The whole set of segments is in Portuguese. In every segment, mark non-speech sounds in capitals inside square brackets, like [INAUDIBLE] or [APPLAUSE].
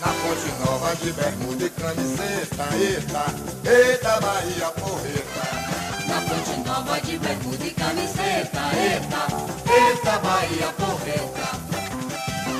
Na ponte nova de bermuda e camiseta, eita, eita Bahia porreta. Na ponte nova de bermuda e camiseta, eita, eita Bahia porreta.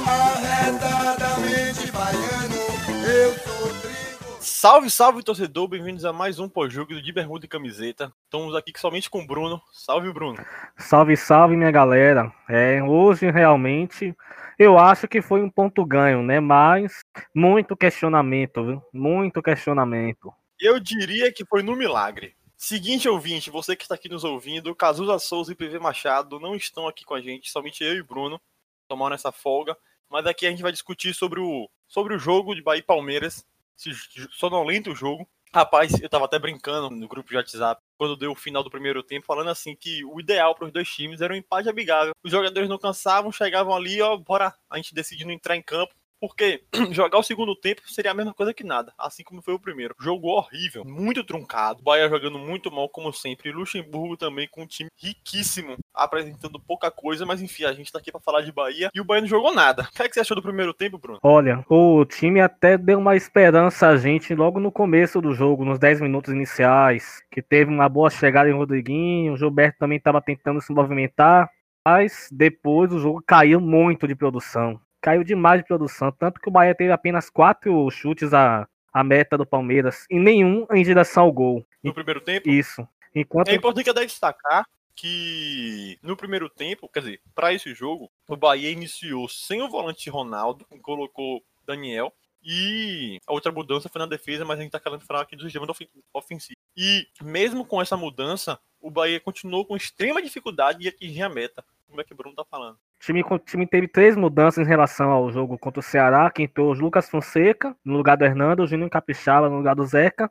Arretadamente baiano, eu sou trigo. Salve, salve torcedor, bem-vindos a mais um pós-jogo de bermuda e camiseta. Estamos aqui somente com o Bruno. Salve, Bruno. Salve, salve, minha galera. É, hoje realmente eu acho que foi um ponto ganho, né? Mas muito questionamento, viu? Muito questionamento. Eu diria que foi no milagre. Seguinte ouvinte, você que está aqui nos ouvindo, Cazuza Souza e PV Machado não estão aqui com a gente, somente eu e Bruno tomaram essa folga. Mas aqui a gente vai discutir sobre o, sobre o jogo de Bahia e Palmeiras, esse sonolento jogo. Rapaz, eu tava até brincando no grupo de WhatsApp, quando deu o final do primeiro tempo, falando assim que o ideal para os dois times era um empate amigável. Os jogadores não cansavam, chegavam ali, ó, bora, a gente decidindo entrar em campo. Porque [CLEARS THROAT] jogar o segundo tempo seria a mesma coisa que nada, assim como foi o primeiro. Jogo horrível, muito truncado. Bahia jogando muito mal, como sempre. Luxemburgo também com um time riquíssimo, apresentando pouca coisa, mas enfim, a gente tá aqui pra falar de Bahia e o Bahia não jogou nada. O que, é que você achou do primeiro tempo, Bruno? Olha, o time até deu uma esperança a gente logo no começo do jogo, nos 10 minutos iniciais, que teve uma boa chegada em Rodriguinho, o Gilberto também estava tentando se movimentar, mas depois o jogo caiu muito de produção caiu demais de produção. Tanto que o Bahia teve apenas quatro chutes à, à meta do Palmeiras e nenhum em direção ao gol. No primeiro tempo? Isso. Enquanto... É importante destacar que no primeiro tempo, quer dizer, para esse jogo, o Bahia iniciou sem o volante Ronaldo, colocou Daniel. E a outra mudança foi na defesa, mas a gente tá querendo falar aqui do sistema ofensivo. E mesmo com essa mudança, o Bahia continuou com extrema dificuldade de atingir a meta. Como é que o Bruno tá falando? O time, o time teve três mudanças em relação ao jogo contra o Ceará, que entrou Lucas Fonseca no lugar do Hernando, o Júnior Capixaba no lugar do Zeca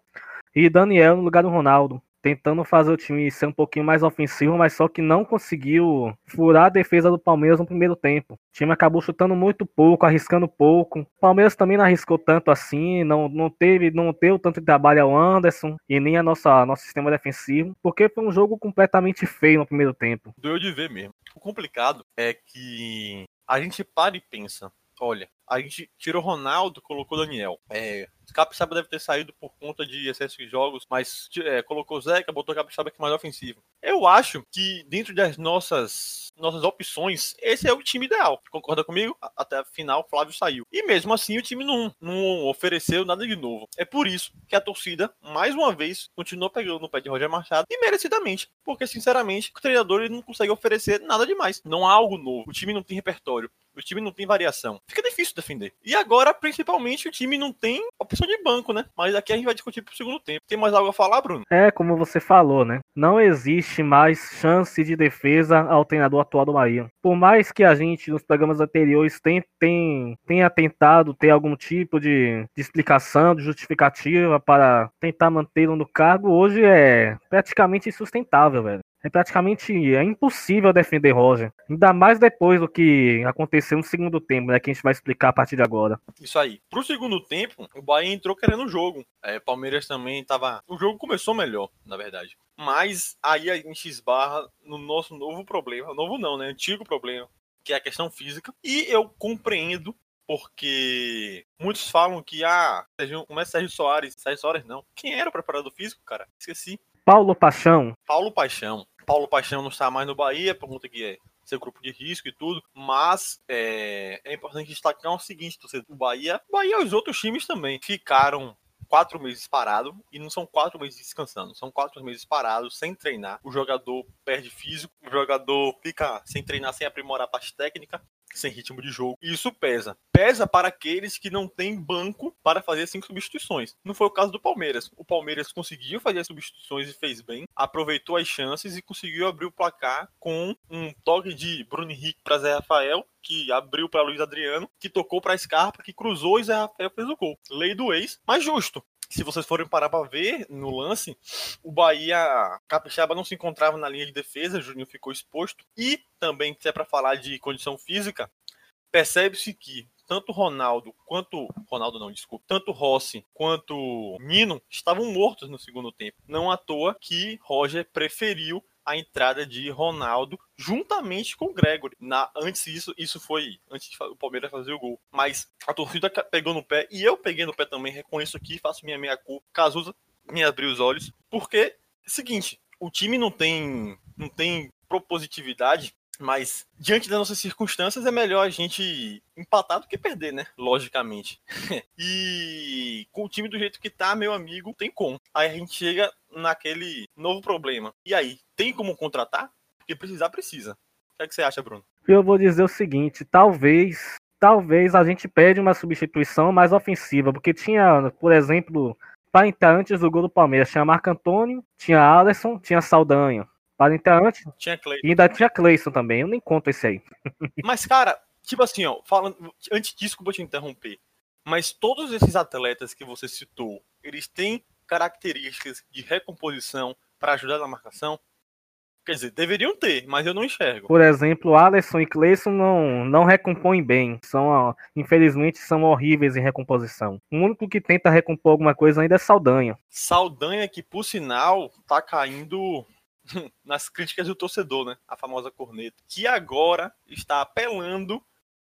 e Daniel no lugar do Ronaldo tentando fazer o time ser um pouquinho mais ofensivo, mas só que não conseguiu furar a defesa do Palmeiras no primeiro tempo. O time acabou chutando muito pouco, arriscando pouco. O Palmeiras também não arriscou tanto assim, não, não teve não teve tanto trabalho ao Anderson e nem a nossa nosso sistema defensivo, porque foi um jogo completamente feio no primeiro tempo. Doeu de ver mesmo. O complicado é que a gente para e pensa, olha, a gente tirou Ronaldo, colocou Daniel. É, Capixaba deve ter saído por conta de excesso de jogos, mas é, colocou Zeca, botou Capixaba que é mais ofensivo. Eu acho que dentro das nossas nossas opções, esse é o time ideal. Concorda comigo? Até a final, Flávio saiu. E mesmo assim, o time não, não ofereceu nada de novo. É por isso que a torcida, mais uma vez, continuou pegando no pé de Roger Machado e merecidamente. Porque, sinceramente, o treinador ele não consegue oferecer nada demais. Não há algo novo. O time não tem repertório. O time não tem variação. Fica difícil defender. E agora, principalmente, o time não tem opção de banco, né? Mas aqui a gente vai discutir pro segundo tempo. Tem mais algo a falar, Bruno? É, como você falou, né? Não existe mais chance de defesa ao treinador atual do Bahia. Por mais que a gente, nos programas anteriores, tem, tem, tenha tentado ter algum tipo de, de explicação, de justificativa para tentar mantê-lo no cargo, hoje é praticamente insustentável, velho. É praticamente é impossível defender Roger. Ainda mais depois do que aconteceu no segundo tempo, né? Que a gente vai explicar a partir de agora. Isso aí. Pro segundo tempo, o Bahia entrou querendo o jogo. É, Palmeiras também tava. O jogo começou melhor, na verdade. Mas aí a gente esbarra no nosso novo problema. Novo não, né? Antigo problema. Que é a questão física. E eu compreendo porque muitos falam que, ah, como é Sérgio Soares? Sérgio Soares não. Quem era o preparador físico, cara? Esqueci. Paulo Paixão. Paulo Paixão. Paulo Paixão não está mais no Bahia, por conta que é ser grupo de risco e tudo, mas é, é importante destacar o seguinte, o Bahia, Bahia e os outros times também ficaram quatro meses parado e não são quatro meses descansando, são quatro meses parados sem treinar. O jogador perde físico, o jogador fica sem treinar, sem aprimorar a parte técnica sem ritmo de jogo. E isso pesa. Pesa para aqueles que não têm banco para fazer cinco substituições. Não foi o caso do Palmeiras. O Palmeiras conseguiu fazer as substituições e fez bem, aproveitou as chances e conseguiu abrir o placar com um toque de Bruno Henrique para Zé Rafael, que abriu para Luiz Adriano, que tocou para Scarpa, que cruzou e Zé Rafael fez o gol. Lei do ex, mas justo se vocês forem parar para ver no lance, o Bahia Capixaba não se encontrava na linha de defesa, Juninho ficou exposto. E também, se é para falar de condição física, percebe-se que tanto Ronaldo quanto. Ronaldo não, desculpa. Tanto Rossi quanto Nino estavam mortos no segundo tempo. Não à toa que Roger preferiu a entrada de Ronaldo juntamente com o Gregory. Na, antes disso, isso foi antes de o Palmeiras fazer o gol. Mas a torcida pegou no pé e eu peguei no pé também, reconheço aqui, faço minha meia culpa. Casusa me abriu os olhos, porque seguinte, o time não tem não tem propositividade mas, diante das nossas circunstâncias, é melhor a gente empatar do que perder, né? Logicamente. [LAUGHS] e com o time do jeito que tá, meu amigo, tem como. Aí a gente chega naquele novo problema. E aí, tem como contratar? Porque precisar, precisa. O que, é que você acha, Bruno? Eu vou dizer o seguinte: talvez. Talvez a gente pede uma substituição mais ofensiva, porque tinha, por exemplo, para entrar antes do gol do Palmeiras, tinha Marco Antônio, tinha Alisson, tinha Saldanha. Para entrar antes. Tinha Cleiton. E ainda tinha Cleison também, eu nem conto esse aí. [LAUGHS] Mas, cara, tipo assim, ó, falando. Antes disso que eu vou te interromper. Mas todos esses atletas que você citou, eles têm características de recomposição para ajudar na marcação? Quer dizer, deveriam ter, mas eu não enxergo. Por exemplo, Alisson e Cleison não, não recompõem bem. São, infelizmente, são horríveis em recomposição. O único que tenta recompor alguma coisa ainda é Saldanha. Saldanha, que por sinal tá caindo [LAUGHS] nas críticas do torcedor, né? A famosa corneta. Que agora está apelando,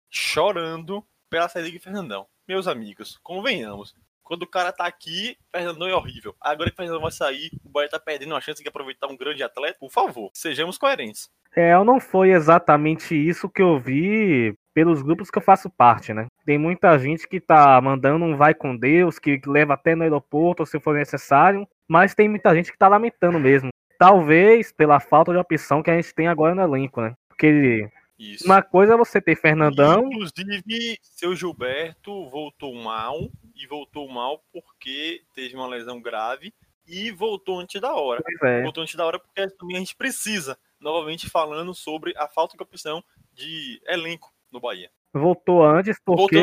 chorando pela saída de Fernandão. Meus amigos, convenhamos. Quando o cara tá aqui, Fernandão é horrível. Agora que o Fernandão vai sair, o Bahia tá perdendo uma chance de aproveitar um grande atleta. Por favor, sejamos coerentes. É, não foi exatamente isso que eu vi pelos grupos que eu faço parte, né? Tem muita gente que tá mandando um vai com Deus, que leva até no aeroporto se for necessário, mas tem muita gente que tá lamentando mesmo. Talvez pela falta de opção que a gente tem agora no elenco, né? Porque Isso. uma coisa é você ter Fernandão. Inclusive, seu Gilberto voltou mal e voltou mal porque teve uma lesão grave e voltou antes da hora. É. Voltou antes da hora porque também a gente precisa, novamente falando sobre a falta de opção de elenco no Bahia. Voltou antes porque.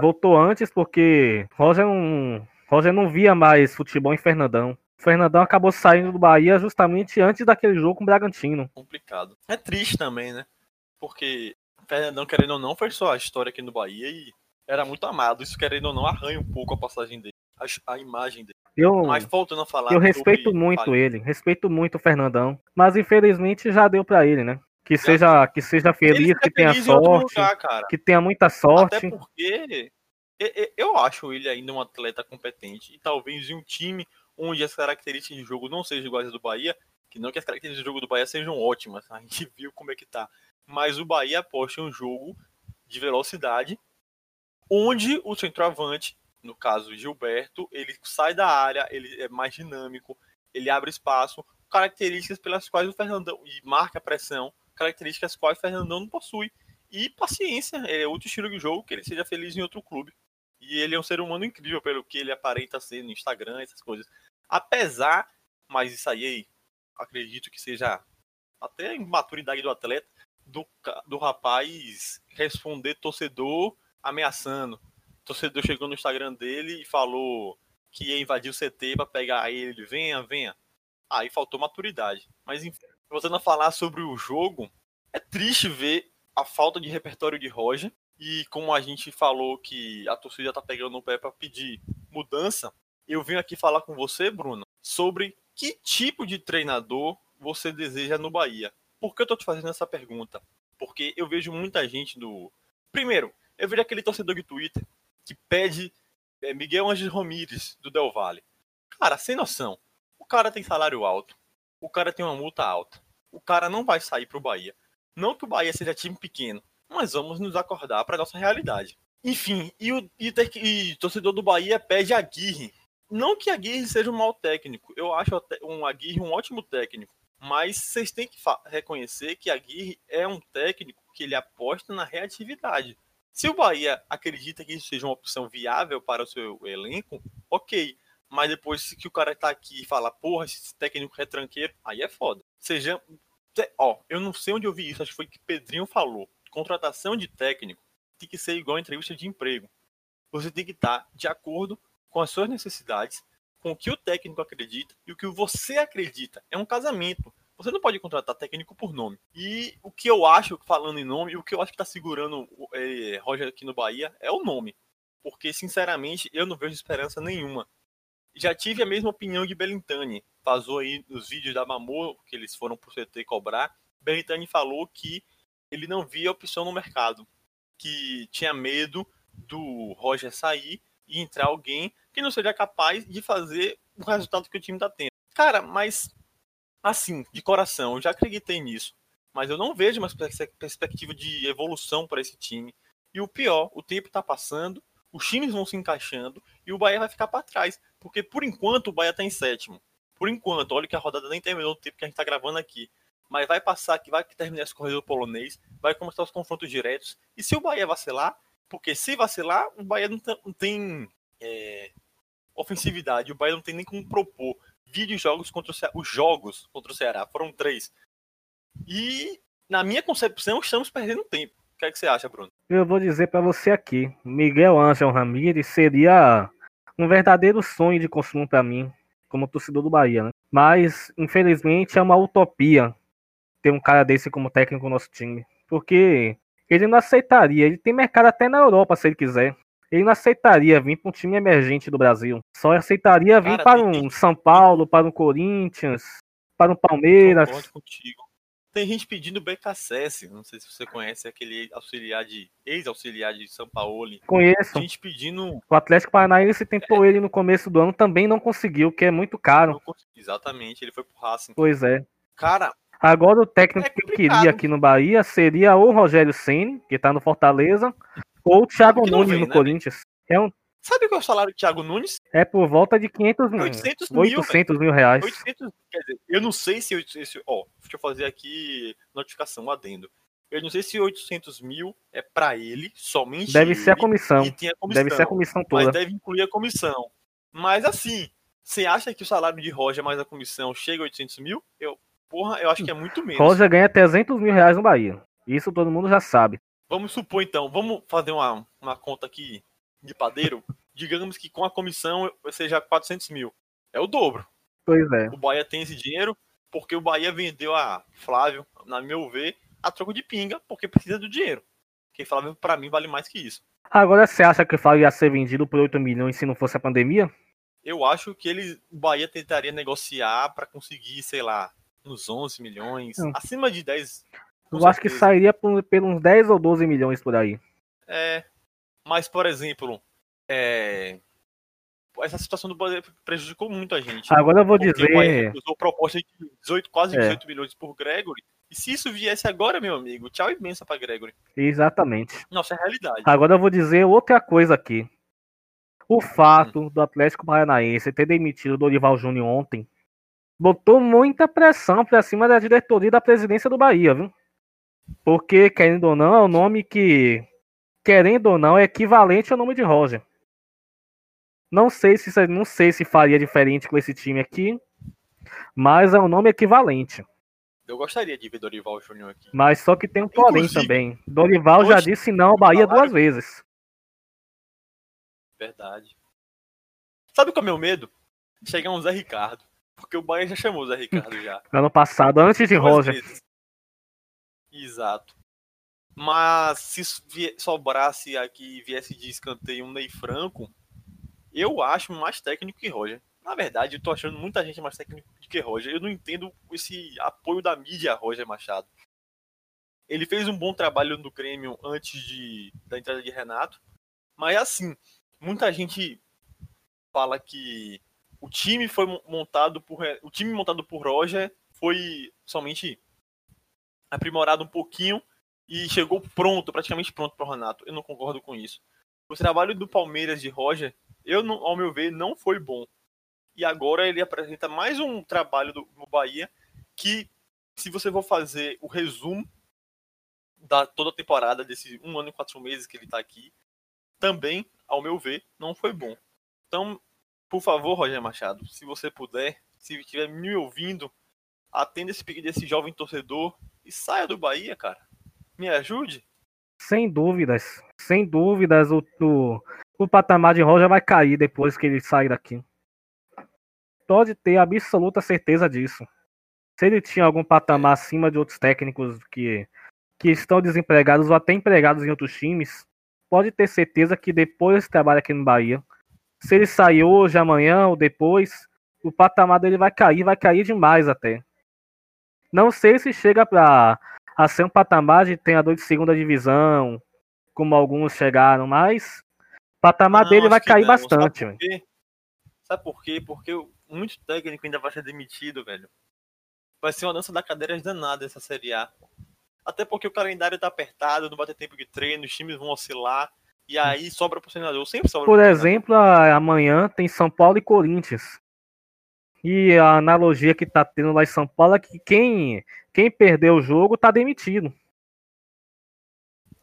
Voltou antes porque Roger não, Roger não via mais futebol em Fernandão. O Fernandão acabou saindo do Bahia justamente antes daquele jogo com o Bragantino. Complicado. É triste também, né? Porque o Fernandão, querendo ou não, foi só a história aqui no Bahia e era muito amado. Isso, querendo ou não, arranha um pouco a passagem dele, a, a imagem dele. Eu, mas voltando a falar. Eu respeito muito ele, respeito muito o Fernandão. Mas infelizmente já deu para ele, né? Que seja, que seja feliz, que tenha sorte. Lugar, que tenha muita sorte. Até porque eu acho ele ainda um atleta competente. E talvez em um time onde as características de jogo não sejam iguais às do Bahia, que não que as características de jogo do Bahia sejam ótimas, [LAUGHS] a gente viu como é que tá. Mas o Bahia aposta em um jogo de velocidade, onde o centroavante, no caso Gilberto, ele sai da área, ele é mais dinâmico, ele abre espaço, características pelas quais o Fernandão e marca pressão, características quais o Fernandão não possui. E paciência, é outro estilo de jogo, que ele seja feliz em outro clube. E ele é um ser humano incrível pelo que ele aparenta ser no Instagram, essas coisas. Apesar, mas isso aí acredito que seja até a imaturidade do atleta, do, do rapaz responder torcedor ameaçando. O torcedor chegou no Instagram dele e falou que ia invadir o CT para pegar ele, venha, venha. Aí faltou maturidade. Mas enfim, voltando a falar sobre o jogo, é triste ver a falta de repertório de Roger. E como a gente falou que a torcida tá pegando no pé para pedir mudança, eu vim aqui falar com você, Bruno, sobre que tipo de treinador você deseja no Bahia. Por que eu tô te fazendo essa pergunta? Porque eu vejo muita gente do. Primeiro, eu vejo aquele torcedor de Twitter que pede é, Miguel Anges Romires do Del Valle. Cara, sem noção. O cara tem salário alto. O cara tem uma multa alta. O cara não vai sair pro Bahia. Não que o Bahia seja time pequeno, mas vamos nos acordar para nossa realidade. Enfim, e o e, e, torcedor do Bahia pede Aguirre. Não que Aguirre seja um mau técnico, eu acho um Aguirre um ótimo técnico, mas vocês têm que reconhecer que Aguirre é um técnico que ele aposta na reatividade. Se o Bahia acredita que isso seja uma opção viável para o seu elenco, ok. Mas depois que o cara tá aqui e fala, porra, esse técnico é tranqueiro, aí é foda. Seja. Ó, eu não sei onde eu vi isso, acho que foi que Pedrinho falou contratação de técnico tem que ser igual a entrevista de emprego. Você tem que estar de acordo com as suas necessidades, com o que o técnico acredita e o que você acredita. É um casamento. Você não pode contratar técnico por nome. E o que eu acho, falando em nome, o que eu acho que está segurando é, Roger aqui no Bahia é o nome. Porque, sinceramente, eu não vejo esperança nenhuma. já tive a mesma opinião de Belintani. Vazou aí nos vídeos da Mamor, que eles foram pro CT cobrar. Belintani falou que ele não via opção no mercado, que tinha medo do Roger sair e entrar alguém que não seja capaz de fazer o resultado que o time tá tendo. Cara, mas assim, de coração, eu já acreditei nisso, mas eu não vejo uma perspectiva de evolução para esse time. E o pior, o tempo tá passando, os times vão se encaixando e o Bahia vai ficar para trás, porque por enquanto o Bahia tá em sétimo. Por enquanto, olha que a rodada nem terminou o tempo que a gente tá gravando aqui mas vai passar que vai terminar esse corredor polonês, vai começar os confrontos diretos. E se o Bahia vacilar, porque se vacilar, o Bahia não tem, não tem é, ofensividade, o Bahia não tem nem como propor. Vídeos jogos contra o os jogos contra o Ceará foram três. E na minha concepção estamos perdendo tempo. O que, é que você acha, Bruno? Eu vou dizer para você aqui, Miguel Ângelo Ramírez seria um verdadeiro sonho de consumo para mim, como torcedor do Bahia, né? Mas, infelizmente, é uma utopia ter um cara desse como técnico no nosso time. Porque ele não aceitaria. Ele tem mercado até na Europa, se ele quiser. Ele não aceitaria vir para um time emergente do Brasil. Só aceitaria vir cara, para um tem... São Paulo, para um Corinthians, para um Palmeiras. Contigo. Tem gente pedindo BKSS, não sei se você conhece aquele auxiliar de ex-auxiliar de São Paulo. Conheço. Gente pedindo. O Atlético Paranaense tentou é. ele no começo do ano, também não conseguiu, que é muito caro. Exatamente, ele foi pro Racing. Pois é. Cara, Agora o técnico é que eu queria aqui no Bahia seria o Rogério Ceni, que tá no Fortaleza, ou o Thiago Nunes vem, no né? Corinthians. É um... Sabe qual é o salário do Thiago Nunes? É por volta de 500 mil. 800 mil, 800 mil reais. 800, quer dizer, eu não sei se, se. Ó, deixa eu fazer aqui notificação, adendo. Eu não sei se 800 mil é para ele, somente Deve ele, ser a comissão. a comissão. Deve ser a comissão toda. Mas deve incluir a comissão. Mas assim, você acha que o salário de Roger mais a comissão chega a 800 mil? Eu Porra, eu acho que é muito menos. Rosa ganha 300 mil reais no Bahia. Isso todo mundo já sabe. Vamos supor então, vamos fazer uma, uma conta aqui de padeiro. Digamos que com a comissão seja 400 mil. É o dobro. Pois é. O Bahia tem esse dinheiro porque o Bahia vendeu a Flávio, na meu ver, a troco de pinga, porque precisa do dinheiro. Porque Flávio, para mim, vale mais que isso. Agora, você acha que o Flávio ia ser vendido por 8 milhões se não fosse a pandemia? Eu acho que ele, o Bahia tentaria negociar para conseguir, sei lá, uns 11 milhões, Não. acima de 10. Eu certeza. acho que sairia por, por uns 10 ou 12 milhões por aí. É, mas, por exemplo, é, essa situação do Bahia prejudicou muito a gente. Agora eu vou dizer. usou proposta de 18, quase 18 é. milhões por Gregory. E se isso viesse agora, meu amigo, tchau e benção pra Gregory. Exatamente. Nossa, é a realidade. Agora eu vou dizer outra coisa aqui. O fato hum. do Atlético Paranaense ter demitido o Dorival Júnior ontem botou muita pressão para cima da diretoria da presidência do Bahia, viu? Porque, querendo ou não, é o nome que, querendo ou não, é equivalente ao nome de Roger. Não sei se não sei se faria diferente com esse time aqui, mas é um nome equivalente. Eu gostaria de ver Dorival Júnior aqui. Mas só que tem um porém também. Dorival já disse não ao Bahia duas vezes. Verdade. Sabe qual é o meu medo? Chegar um Zé Ricardo. Porque o Bahia já chamou o Zé Ricardo [LAUGHS] já. Ano passado, antes de Roger. Exato. Mas se sobrasse aqui e viesse de escanteio um Ney Franco, eu acho mais técnico que Roger. Na verdade, eu tô achando muita gente mais técnico que Roger. Eu não entendo esse apoio da mídia a Roger Machado. Ele fez um bom trabalho no Grêmio antes de, da entrada de Renato. Mas assim, muita gente fala que o time foi montado por o time montado por Roger foi somente aprimorado um pouquinho e chegou pronto, praticamente pronto para o Renato. Eu não concordo com isso. O trabalho do Palmeiras de Roger, eu não, ao meu ver, não foi bom. E agora ele apresenta mais um trabalho do, Bahia que, se você for fazer o resumo da toda a temporada desse um ano e quatro meses que ele está aqui, também, ao meu ver, não foi bom. Então, por favor, Roger Machado, se você puder, se estiver me ouvindo, atenda esse pedido desse jovem torcedor e saia do Bahia, cara. Me ajude. Sem dúvidas, sem dúvidas, o, o, o patamar de Roger vai cair depois que ele sair daqui. Pode ter absoluta certeza disso. Se ele tinha algum patamar acima de outros técnicos que, que estão desempregados ou até empregados em outros times, pode ter certeza que depois trabalha aqui no Bahia Se ele sair hoje, amanhã ou depois, o patamar dele vai cair, vai cair demais até. Não sei se chega para a ser um patamar de treinador de segunda divisão, como alguns chegaram, mas o patamar Não, dele vai cair não. bastante. Sabe por quê? Sabe por quê? Porque muito técnico ainda vai ser demitido, velho. Vai ser uma dança da cadeira danada essa Série A. Até porque o calendário tá apertado, não vai ter tempo de treino, os times vão oscilar. E aí sobra pro treinador. Sempre sobra Por exemplo, amanhã tem São Paulo e Corinthians. E a analogia que tá tendo lá em São Paulo é que quem, quem perdeu o jogo tá demitido.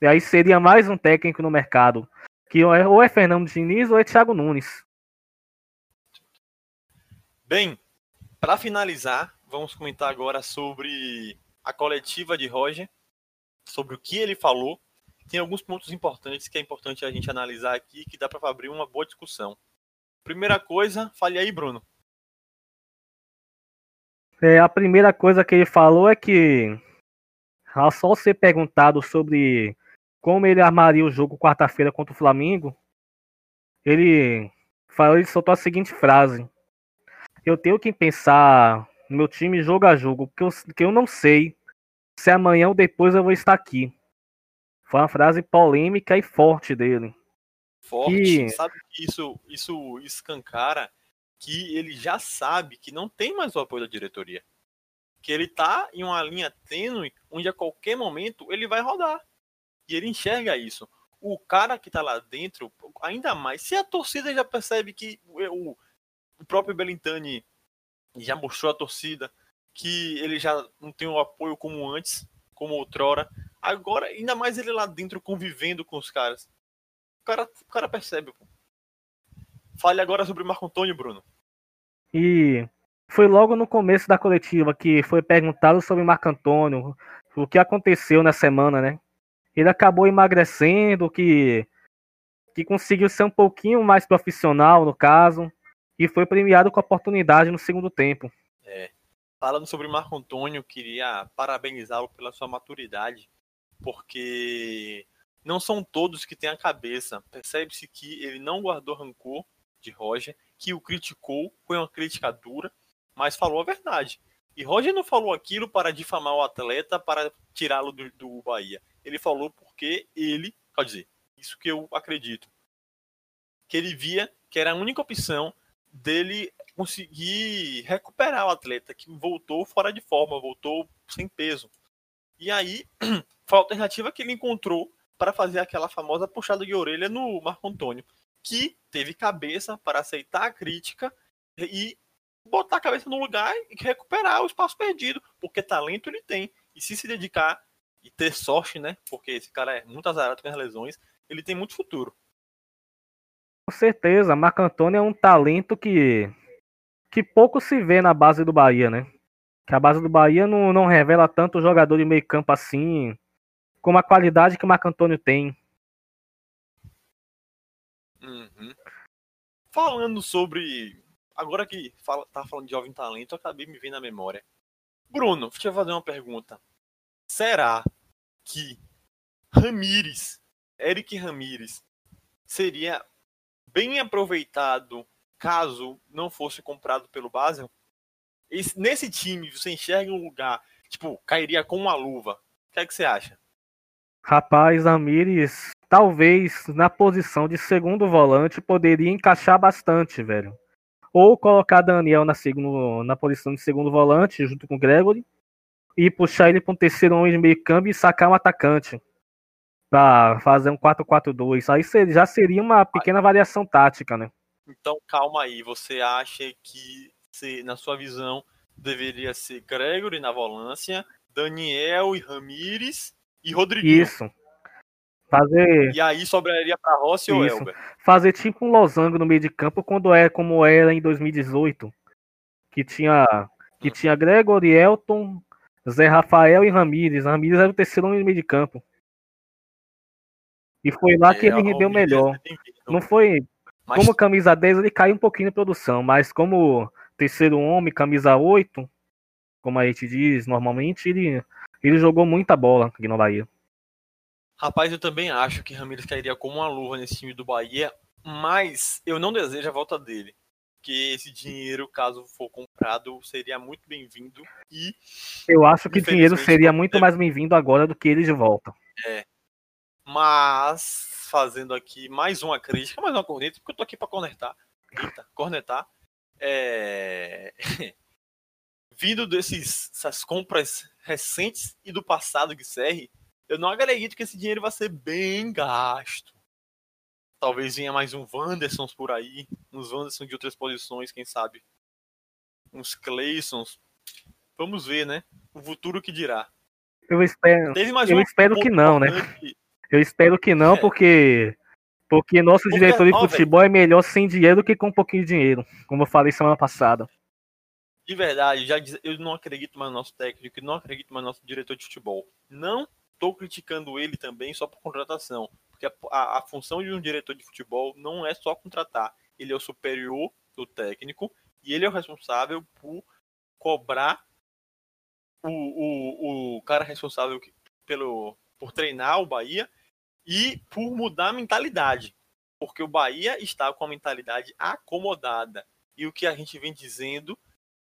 E aí seria mais um técnico no mercado. Que ou é, é Fernando Diniz ou é Thiago Nunes. Bem, para finalizar, vamos comentar agora sobre a coletiva de Roger, sobre o que ele falou. Tem alguns pontos importantes que é importante a gente analisar aqui, que dá para abrir uma boa discussão. Primeira coisa, fale aí, Bruno. É, a primeira coisa que ele falou é que ao só ser perguntado sobre como ele armaria o jogo quarta-feira contra o Flamengo, ele falou, ele soltou a seguinte frase: Eu tenho que pensar no meu time jogo a jogo, porque eu, porque eu não sei se amanhã ou depois eu vou estar aqui. Foi uma frase polêmica e forte dele. Forte, Que- sabe que isso, isso escancara que ele já sabe que não tem mais o apoio da diretoria. Que ele tá em uma linha tênue onde a qualquer momento ele vai rodar. E ele enxerga isso. O cara que tá lá dentro, ainda mais, se a torcida já percebe que o, o próprio Belintani já mostrou a torcida que ele já não tem o apoio como antes, como outrora. Agora, ainda mais ele lá dentro convivendo com os caras. O cara, o cara percebe. Pô. Fale agora sobre o Marco Antônio, Bruno. E foi logo no começo da coletiva que foi perguntado sobre Marco Antônio, o que aconteceu na semana, né? Ele acabou emagrecendo, que, que conseguiu ser um pouquinho mais profissional no caso, e foi premiado com a oportunidade no segundo tempo. Falando sobre Marco Antônio, queria parabenizá-lo pela sua maturidade, porque não são todos que têm a cabeça. Percebe-se que ele não guardou rancor de Roger, que o criticou, foi uma crítica dura, mas falou a verdade. E Roger não falou aquilo para difamar o atleta, para tirá-lo do, do Bahia. Ele falou porque ele, quer dizer, isso que eu acredito, que ele via que era a única opção dele conseguir recuperar o atleta que voltou fora de forma, voltou sem peso. E aí [CLEARS THROAT] foi a alternativa que ele encontrou para fazer aquela famosa puxada de orelha no Marco Antônio, que teve cabeça para aceitar a crítica e botar a cabeça no lugar e recuperar o espaço perdido, porque talento ele tem. E se se dedicar e ter sorte, né? Porque esse cara é muito azarado com as lesões, ele tem muito futuro. Com certeza, Marco Antônio é um talento que, que pouco se vê na base do Bahia, né? Que a base do Bahia não, não revela tanto jogador de meio campo assim, como a qualidade que o Marco Antônio tem. Uhum. Falando sobre. Agora que fala, tá falando de jovem talento, acabei me vendo na memória. Bruno, deixa eu fazer uma pergunta. Será que Ramires, Eric Ramires, seria bem aproveitado caso não fosse comprado pelo Basel? Esse- nesse time, você enxerga um lugar, tipo, cairia com uma luva. O que é que você acha? Rapaz, Ramires, talvez na posição de segundo volante poderia encaixar bastante, velho. Ou colocar Daniel na, segundo, na posição de segundo volante, junto com o Gregory, e puxar ele para um terceiro homem de meio campo e sacar um atacante. Pra fazer um 4-4-2. Aí já seria uma pequena variação tática, né? Então, calma aí. Você acha que, se, na sua visão, deveria ser Gregory na volância, Daniel e Ramires e Rodriguinho? Isso. Fazer, E aí sobraria para Rossi ou. Elber? fazer tipo um losango no meio de campo quando é como era em 2018. Que tinha, que Hum. tinha Gregory, Elton, Zé Rafael e Ramires. Ramires era o terceiro homem no meio de campo. E foi lá que É, ele o rendeu melhor. é. Não foi. Mas Como camisa 10, ele caiu um pouquinho na produção, mas como terceiro homem, camisa 8, como a gente diz normalmente, ele, ele jogou muita bola aqui no Bahia. Rapaz, eu também acho que Ramires cairia como uma luva nesse time do Bahia. Mas eu não desejo a volta dele. Que esse dinheiro, caso for comprado, seria muito bem-vindo. E Eu acho que o dinheiro seria muito mais bem-vindo agora do que ele de volta. Mas, fazendo aqui mais uma crítica, mais uma corneta, porque eu tô aqui pra cornetar. Eita, cornetar. É... [LAUGHS] Vindo desses, essas compras recentes e do passado CR, eu não acredito que esse dinheiro vai ser bem gasto. Talvez venha mais um Wandersons por aí, uns Wandersons de outras posições, quem sabe. Uns Claysons. Vamos ver, né? O futuro que dirá. Eu espero, eu um espero que não, né? Eu espero que não, É. porque porque nosso Porque, diretor de ó, futebol é melhor sem dinheiro do que com um pouquinho de dinheiro, como eu falei semana passada. de verdade, já diz- eu não acredito mais no nosso técnico, não acredito mais no nosso diretor de futebol. Não estou criticando ele também só por contratação, porque a, a- a função de um diretor de futebol não é só contratar. Ele é o superior do técnico e ele é o responsável por cobrar o, o, o cara responsável pelo, por treinar o Bahia e por mudar a mentalidade. Porque o Bahia está com a mentalidade acomodada. E o que a gente vem dizendo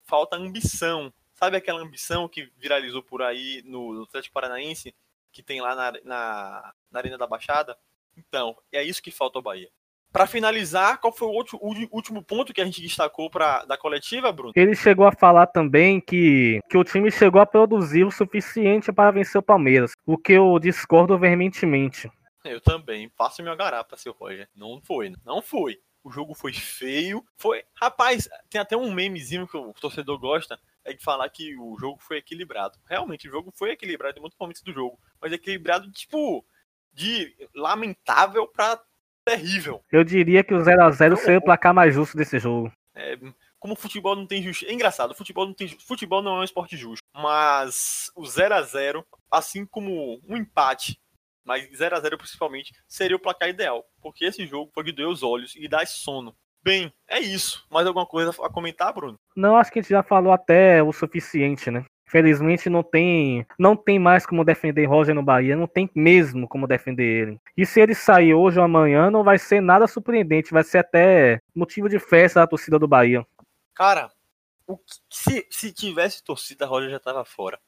falta ambição. Sabe aquela ambição que viralizou por aí no, no Atlético Paranaense, que tem lá na, na, na Arena da Baixada? Então, é isso que falta ao Bahia. Para finalizar, qual foi o, outro, o último ponto que a gente destacou pra, da coletiva, Bruno? Ele chegou a falar também que, que o time chegou a produzir o suficiente para vencer o Palmeiras, o que eu discordo veementemente. Eu também. Faço meu garapa, seu Roger. Não foi, não foi. O jogo foi feio. Foi. Rapaz, tem até um memezinho que o torcedor gosta. É de falar que o jogo foi equilibrado. Realmente, o jogo foi equilibrado em muitos momentos do jogo. Mas equilibrado, tipo, de lamentável pra terrível. Eu diria que o 0 a 0 seria o placar mais justo desse jogo. É, como o futebol não tem justiça. É engraçado, futebol não tem futebol não é um esporte justo. Mas o 0 a 0 assim como um empate, mas 0 a 0 principalmente, seria o placar ideal. Porque esse jogo foi de doer os olhos e dar sono. Bem, é isso. Mais alguma coisa a comentar, Bruno? Não, acho que a gente já falou até o suficiente, né? Felizmente não tem, não tem mais como defender Roger no Bahia, não tem mesmo como defender ele. E se ele sair hoje ou amanhã, não vai ser nada surpreendente, vai ser até motivo de festa da torcida do Bahia. Cara, que- se, se tivesse torcida, Roger já tava fora.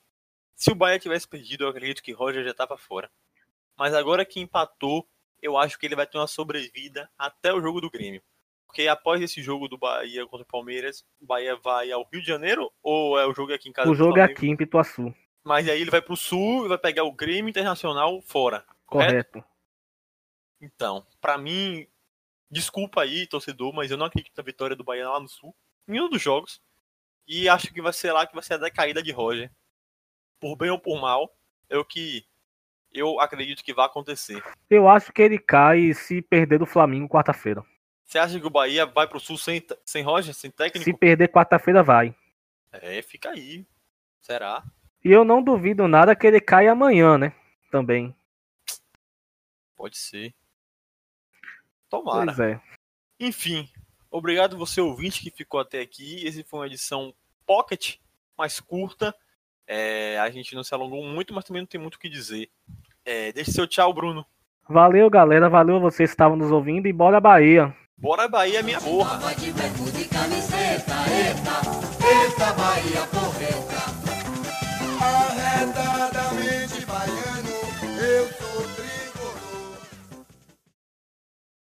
Se o Bahia tivesse perdido, eu acredito que Roger já tava fora. Mas agora que empatou, eu acho que ele vai ter uma sobrevida até o jogo do Grêmio. Porque após esse jogo do Bahia contra o Palmeiras, o Bahia vai ao Rio de Janeiro ou é o jogo aqui em casa? O jogo é aqui em Pituaçu, Mas aí ele vai pro Sul e vai pegar o Grêmio Internacional fora. Correto? correto. Então, pra mim, desculpa aí, torcedor, mas eu não acredito na vitória do Bahia lá no Sul, em nenhum dos jogos. E acho que vai ser lá que vai ser a decaída de Roger. Por bem ou por mal, é o que eu acredito que vai acontecer. Eu acho que ele cai se perder do Flamengo quarta-feira. Você acha que o Bahia vai pro Sul sem, sem Roger, sem técnico? Se perder quarta-feira, vai. É, fica aí. Será? E eu não duvido nada que ele caia amanhã, né? Também. Pode ser. Tomara. Pois é. Enfim, obrigado você ouvinte que ficou até aqui. Esse foi uma edição pocket, mais curta. É, a gente não se alongou muito, mas também não tem muito o que dizer. É, deixe seu tchau, Bruno. Valeu, galera. Valeu vocês que estavam nos ouvindo e bora Bahia. Bora Bahia, minha eita, eita Bahia, porra.